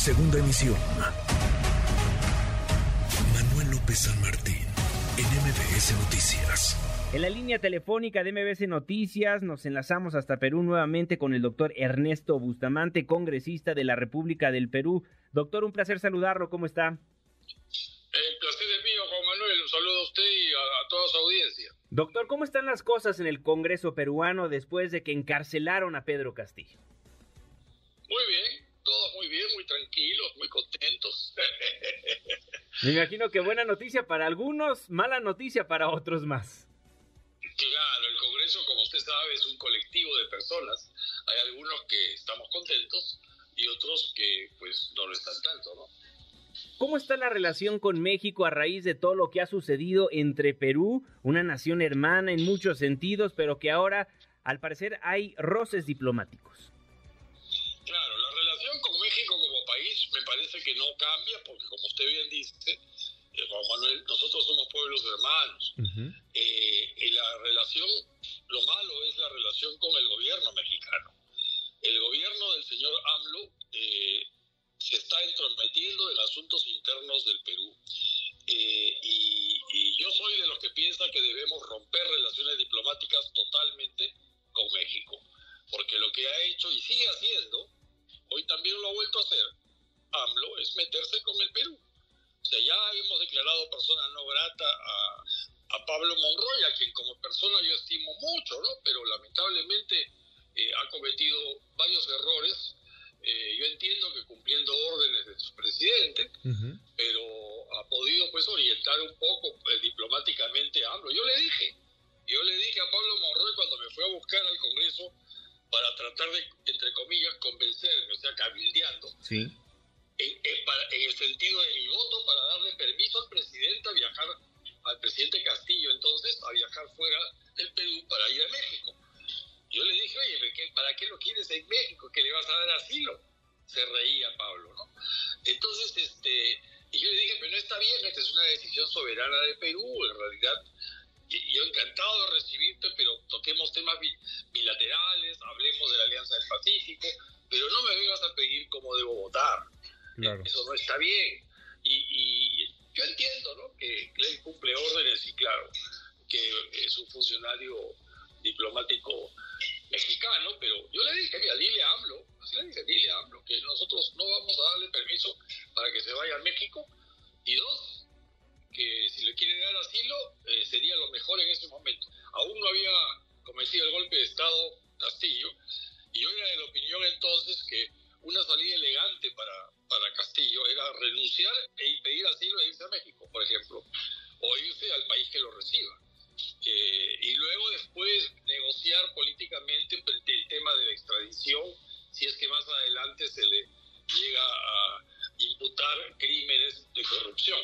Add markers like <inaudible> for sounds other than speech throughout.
Segunda emisión. Manuel López San Martín, en MBS Noticias. En la línea telefónica de MBS Noticias nos enlazamos hasta Perú nuevamente con el doctor Ernesto Bustamante, congresista de la República del Perú. Doctor, un placer saludarlo, ¿cómo está? El placer es mío, Juan Manuel. Un saludo a usted y a, a toda su audiencia. Doctor, ¿cómo están las cosas en el Congreso peruano después de que encarcelaron a Pedro Castillo? Muy bien, muy bien, muy tranquilos, muy contentos. <laughs> Me imagino que buena noticia para algunos, mala noticia para otros más. Claro, el Congreso, como usted sabe, es un colectivo de personas. Hay algunos que estamos contentos y otros que pues no lo están tanto, ¿no? ¿Cómo está la relación con México a raíz de todo lo que ha sucedido entre Perú, una nación hermana en muchos sentidos, pero que ahora, al parecer, hay roces diplomáticos? Me parece que no cambia, porque como usted bien dice, eh, Juan Manuel, nosotros somos pueblos hermanos. Eh, y la relación, lo malo es la relación con el gobierno mexicano. El gobierno del señor AMLO eh, se está entrometiendo en asuntos internos del Perú. Eh, y, y yo soy de los que piensa que debemos romper relaciones diplomáticas totalmente con México. Porque lo que ha hecho y sigue haciendo, hoy también lo ha vuelto a hacer, AMLO, es meterse con el Perú. O sea, ya hemos declarado persona no grata a, a Pablo Monroy, a quien como persona yo estimo mucho, ¿no? Pero lamentablemente eh, ha cometido varios errores. Eh, yo entiendo que cumpliendo órdenes de su presidente, pero ha podido pues orientar un poco eh, diplomáticamente a AMLO. Yo le dije, yo le dije a Pablo Monroy cuando me fue a buscar al Congreso para tratar de, entre comillas, convencerme, o sea, cabildeando, Sí. En, el sentido de mi voto para darle permiso al presidente a viajar, al presidente Castillo entonces, a viajar fuera del Perú para ir a México. Yo le dije, oye, ¿pero qué- ¿para qué lo quieres en México? ¿Que le vas a dar asilo? Se reía Pablo, ¿no? Entonces, este, y yo le dije, pero no está bien, esta es una decisión soberana de Perú, en realidad, yo encantado de recibirte, pero toquemos temas bi- bilaterales, hablemos de la Alianza del Pacífico, pero no me vengas a pedir cómo debo votar. Eso no está bien. Y, yo entiendo, ¿no? Que él cumple órdenes y claro, que es un funcionario diplomático mexicano, pero yo le dije, mira, dile a AMLO, le dije, dile a AMLO que nosotros no vamos a darle permiso para que se vaya a México. Y dos, que si le quieren dar asilo, eh, sería lo mejor en ese momento. Aún no había cometido el golpe de Estado Castillo, y yo era de la opinión entonces que una salida elegante para, para Castillo era renunciar e pedir asilo e irse a México, por ejemplo, o irse al país que lo reciba. Eh, y luego después negociar políticamente el tema de la extradición, si es que más adelante se le llega a imputar crímenes de corrupción.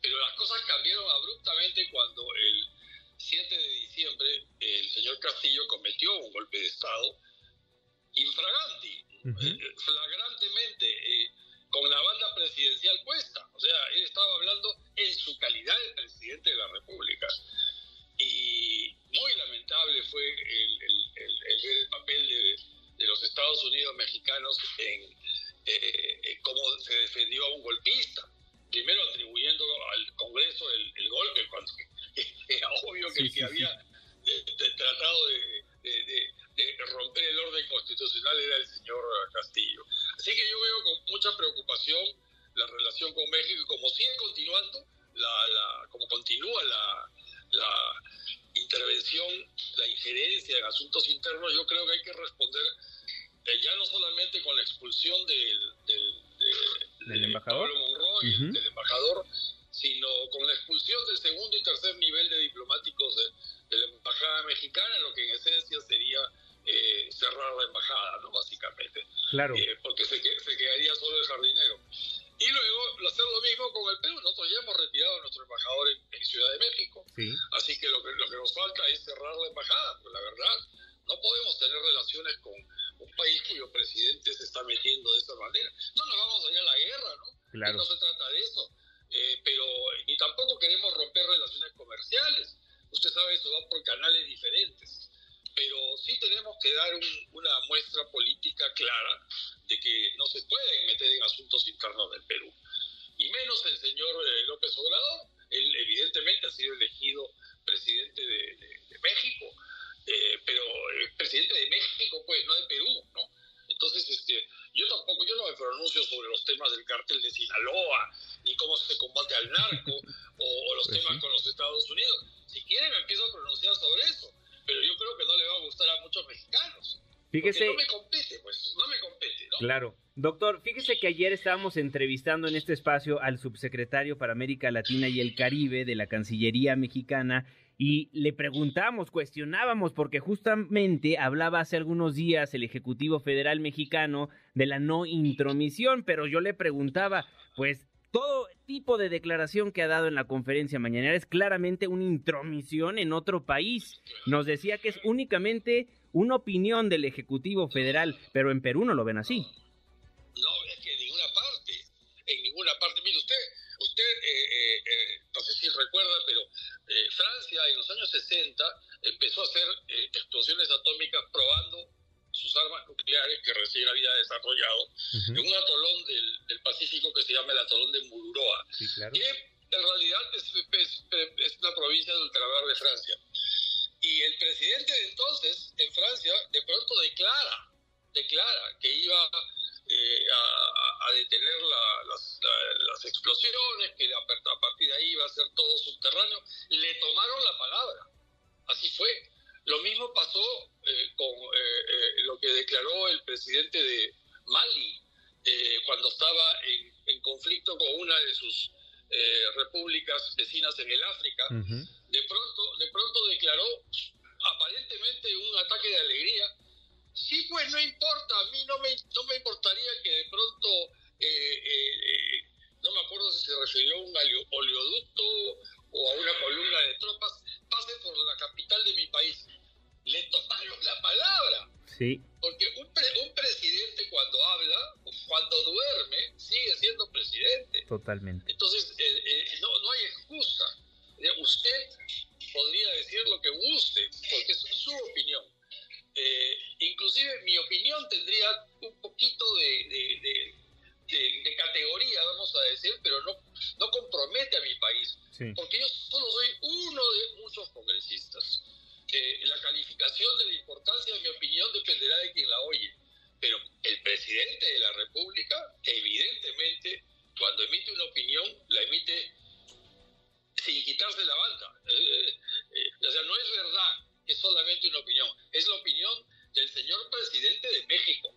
Pero las cosas cambiaron abruptamente cuando el 7 de diciembre el señor Castillo cometió un golpe de Estado infraganti, Ujú. eh, flagrantemente, eh, con la banda presidencial puesta. O sea, él estaba hablando en su calidad de presidente de la República. Y muy lamentable fue el, el- el- el ver el papel de, de los Estados Unidos mexicanos en eh, eh, cómo se defendió a un golpista. Primero atribuyendo al Congreso el, golpe, cuando <laughs> era obvio que Sí, el que había eh, de- tratado de- de romper el orden constitucional era el señor Castillo. Así que yo veo con mucha preocupación la relación con México y como sigue continuando, la, la- como continúa la, la intervención, la injerencia en asuntos internos, yo creo que hay que responder eh, ya no solamente con la expulsión del, del, de- ¿Del de embajador? Pablo Monroy, del embajador, sino con la expulsión del segundo y tercer nivel de diplomáticos de, de la embajada mexicana, lo que en esencia sería eh, cerrar la embajada, ¿no? Básicamente Claro. eh, porque se, se quedaría solo el jardinero. Y luego hacer lo mismo con el Perú. Nosotros ya hemos retirado a nuestro embajador en, en Ciudad de México, Sí. así que lo, que lo que nos falta es cerrar la embajada. Pues la verdad, no podemos tener relaciones con un país cuyo presidente se está metiendo de esta manera. No nos vamos a ir a la guerra, ¿no? Claro. No se trata de eso. Eh, pero ni tampoco queremos romper relaciones comerciales. Usted sabe, eso va por canales diferentes. Pero sí tenemos que dar una muestra política clara de que no se pueden meter en asuntos internos del Perú. Y menos el señor eh, López Obrador, él evidentemente ha sido elegido presidente de, México, eh, pero es presidente de México, pues, no de Perú, ¿no? Entonces, este, yo tampoco, yo no me pronuncio sobre los temas del cártel de Sinaloa, ni cómo se combate al narco, o, los pues temas con los Estados Unidos. Si quiere me empiezo a pronunciar sobre eso, que no le va a gustar a muchos mexicanos. Fíjese. no me compete, pues, no me compete, ¿no? Claro. Doctor, fíjese que ayer estábamos entrevistando en este espacio al subsecretario para América Latina y el Caribe de la Cancillería mexicana y le preguntamos, cuestionábamos, porque justamente hablaba hace algunos días el Ejecutivo Federal Mexicano de la no intromisión, pero yo le preguntaba, pues todo tipo de declaración que ha dado en la conferencia mañanera es claramente una intromisión en otro país. Nos decía que es únicamente una opinión del Ejecutivo Federal, pero en Perú no lo ven así. No, es que en ninguna parte, en ninguna parte. Mire, usted, usted eh, eh, eh, no sé si recuerda, pero Francia en los años 60 empezó a hacer explosiones atómicas probando sus armas nucleares que recién había desarrollado en un atolón del, Pacífico que se llama el atolón de Mururoa, que en realidad es, es, la provincia de ultramar de Francia. Y el presidente de entonces, en Francia, de pronto declara, declara que iba eh, a, detener las, las, explosiones, que a partir de ahí iba a ser todo subterráneo. Le tomaron la palabra. Así fue. Lo mismo pasó eh, con eh, lo que declaró el presidente de Mali cuando estaba en, en, conflicto con una de sus repúblicas vecinas en el África. De pronto, de pronto declaró aparentemente un ataque de alegría. Sí, pues no importa, a mí no me, no me importaría que de pronto, Sí. Porque un, un presidente cuando habla, cuando duerme, sigue siendo presidente. Totalmente. Entonces, eh, eh, no, no hay excusa. Usted podría decir lo que guste, porque es su opinión. Eh, inclusive mi opinión tendría un poquito de, de, categoría, vamos a decir, pero no, no compromete a mi país, porque yo señor presidente de México.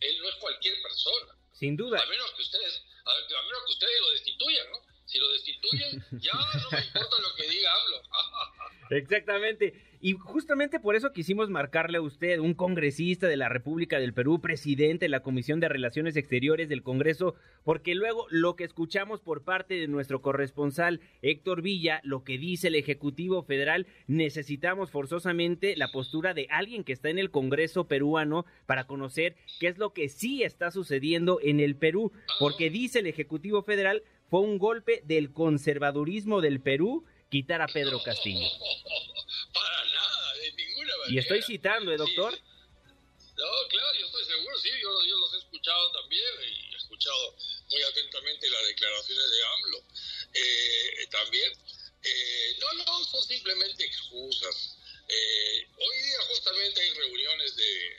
Él no es cualquier persona. Sin duda. A menos que ustedes, a, menos que ustedes lo destituyan, ¿no? Si lo destituyen, ya no me importa lo que diga hablo. Exactamente. Y justamente por eso quisimos marcarle a usted, un congresista de la República del Perú, presidente de la Comisión de Relaciones Exteriores del Congreso, porque luego lo que escuchamos por parte de nuestro corresponsal Héctor Villa, lo que dice el Ejecutivo Federal, necesitamos forzosamente la postura de alguien que está en el Congreso peruano para conocer qué es lo que sí está sucediendo en el Perú, porque dice el Ejecutivo Federal fue un golpe del conservadurismo del Perú quitar a Pedro Castillo. <laughs> Y estoy citando, ¿eh, doctor? No, claro, yo estoy seguro, sí, yo, los he escuchado también y he escuchado muy atentamente las declaraciones de AMLO eh, también. Eh, no, no, son simplemente excusas. Eh, hoy día justamente hay reuniones de,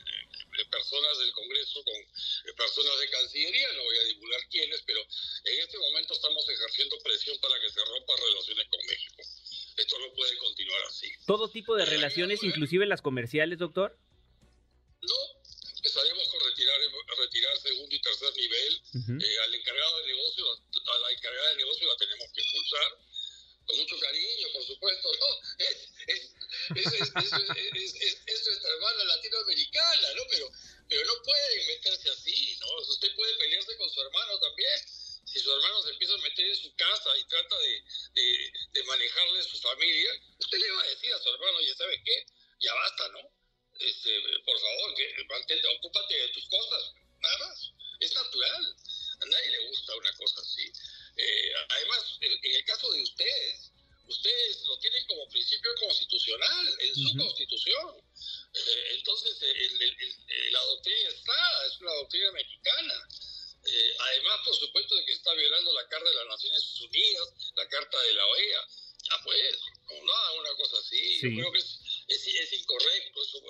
personas del Congreso con personas de Cancillería, no voy a divulgar quiénes, pero en este momento estamos ejerciendo presión para que se rompan relaciones con México esto no puede continuar así. ¿Todo tipo de relaciones, inclusive las comerciales, doctor? No, estaríamos con retirar, retirar segundo y tercer nivel. Eh, al encargado de negocio, a la encargada de negocio la tenemos que expulsar. Con mucho cariño, por supuesto, ¿no? <laughs> Es, es, es, es nuestra hermana latinoamericana, ¿no? Pero, pero no puede meterse así, ¿no? Usted puede pelearse con su hermano también si su hermano se empieza a meter en su casa y trata de, de, manejarle su familia, usted le va a decir a su hermano, ya sabes qué, ya basta, ¿no? Este, por favor, mantente, ocúpate de tus cosas, nada más. Es natural. A nadie le gusta una cosa así. Eh, además, en el caso de ustedes, ustedes lo tienen como principio constitucional, en su constitución. Eh, entonces, la doctrina está, es una doctrina mexicana. Eh, además, por supuesto, de que está violando la Carta de las Naciones Unidas, la Carta de la OEA. Ya pues, no, nada, una cosa así. Yo creo que es, es, es incorrecto. Eso.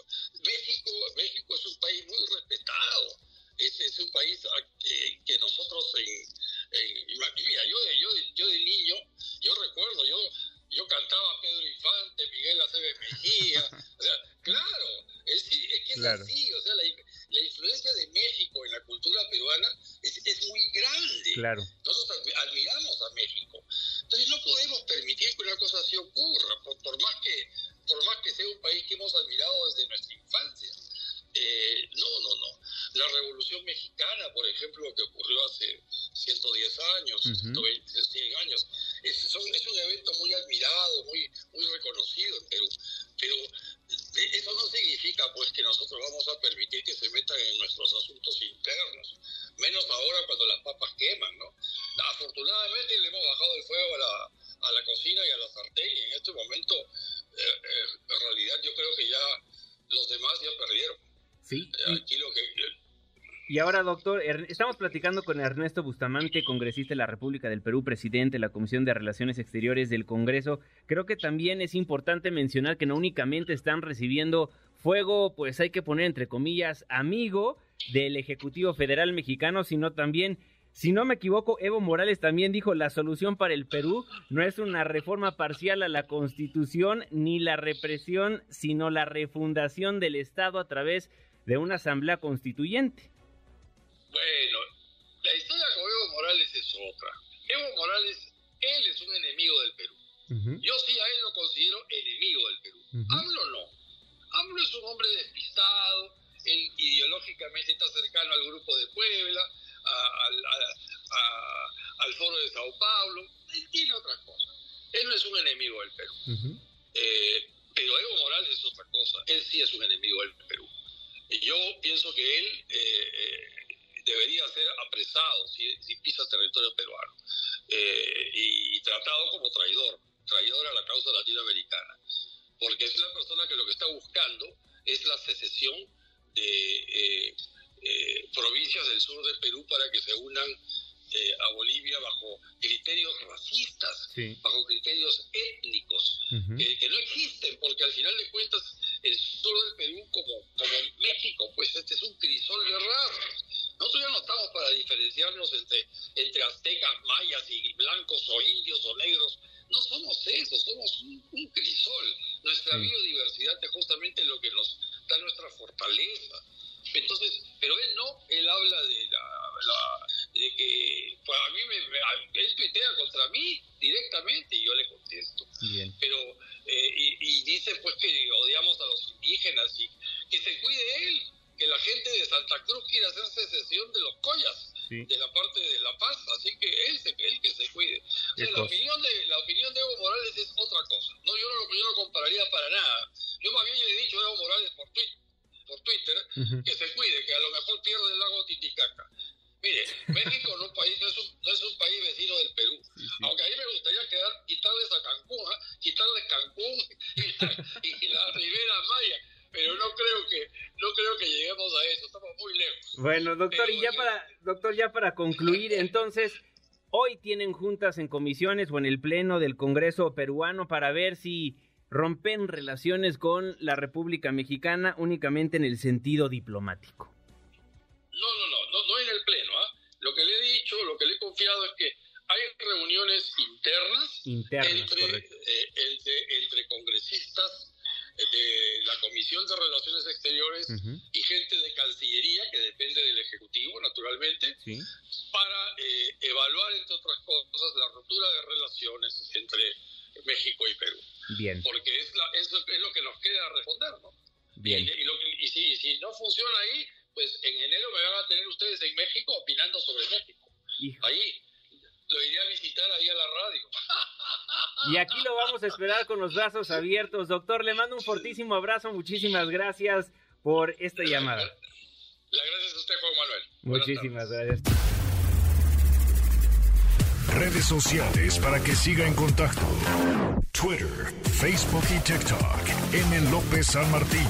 México, México es un país muy respetado. Es, es un país eh, que nosotros en, por ejemplo, que ocurrió hace 110 años, 120, 100 años, es, es un evento muy admirado, muy, muy reconocido en Perú. Pero eso no significa pues que nosotros vamos a permitir que se metan en nuestros asuntos internos, menos ahora cuando las papas queman, ¿no? Afortunadamente le hemos bajado el fuego a la, a la cocina y a la sartén y en este momento, eh, eh, en realidad yo creo que ya los demás ya perdieron. Sí. Eh, aquí lo que y ahora, doctor, estamos platicando con Ernesto Bustamante, congresista de la República del Perú, presidente de la Comisión de Relaciones Exteriores del Congreso. Creo que también es importante mencionar que no únicamente están recibiendo fuego, pues hay que poner entre comillas, amigo del Ejecutivo Federal Mexicano, sino también si no me equivoco, Evo Morales también dijo la solución para el Perú no es una reforma parcial a la Constitución ni la represión, sino la refundación del Estado a través de una asamblea constituyente. Bueno, la historia con Evo Morales es otra. Evo Morales, él es un enemigo del Perú. Yo sí a él lo considero enemigo del Perú. AMLO no. AMLO es un hombre despistado, él ideológicamente está cercano al grupo de Puebla, al foro de Sao Paulo, él tiene otras cosas. Él no es un enemigo del Perú. Eh, pero Evo Morales es otra cosa. Él sí es un enemigo del Perú. Yo pienso que él eh, eh, debería ser apresado si, pisa territorio peruano eh, y, tratado como traidor, traidor a la causa latinoamericana, porque es la persona que lo que está buscando es la secesión de eh, eh, provincias del sur de Perú para que se unan a Bolivia bajo criterios racistas, bajo criterios étnicos, que, no existen, porque al final de cuentas directamente y yo le contesto. Pero, eh, y, y, dice pues que odiamos a los indígenas y que se cuide él, que la gente de Santa Cruz quiere hacer secesión de los collas, de la parte de La Paz, así que él, se, él que se cuide. la, opinión de, la opinión de Evo Morales es otra cosa. No, yo no, yo no compararía para nada. Yo más bien le he dicho a Evo Morales por, Twitter, por Twitter que se cuide, que a lo mejor pierde el lago Titicaca. Mire, México no, país, no, es un, no es un país vecino del Perú. Aunque a mí me gustaría quedar, quitarles a Cancún, ¿eh? quitarles Cancún <laughs> y la, y la Ribera Maya pero no creo que no creo que lleguemos a eso, estamos muy lejos. Bueno, doctor, y ya para doctor ya para concluir, <laughs> entonces hoy tienen juntas en comisiones o en el pleno del Congreso peruano para ver si rompen relaciones con la República Mexicana únicamente en el sentido diplomático. No, no, no, no, en el pleno, ¿ah? Lo que le he confiado es que hay reuniones internas, entre, eh, entre, entre congresistas de la Comisión de Relaciones Exteriores y gente de Cancillería, que depende del Ejecutivo, naturalmente, para eh, evaluar, entre otras cosas, la ruptura de relaciones entre México y Perú. Bien. Porque es, la, es, es lo que nos queda responder, ¿no? Bien. Y, lo y si, si, no funciona ahí, pues en enero me van a tener ustedes en México opinando sobre México. Ahí lo iré a visitar ahí a la radio. <laughs> Y aquí lo vamos a esperar con los brazos abiertos. Doctor, le mando un fortísimo abrazo. Muchísimas gracias por esta llamada. La gracias a usted, Juan Manuel. Muchísimas gracias. Redes sociales para que siga en contacto: Twitter, Facebook y TikTok. M. López San Martín.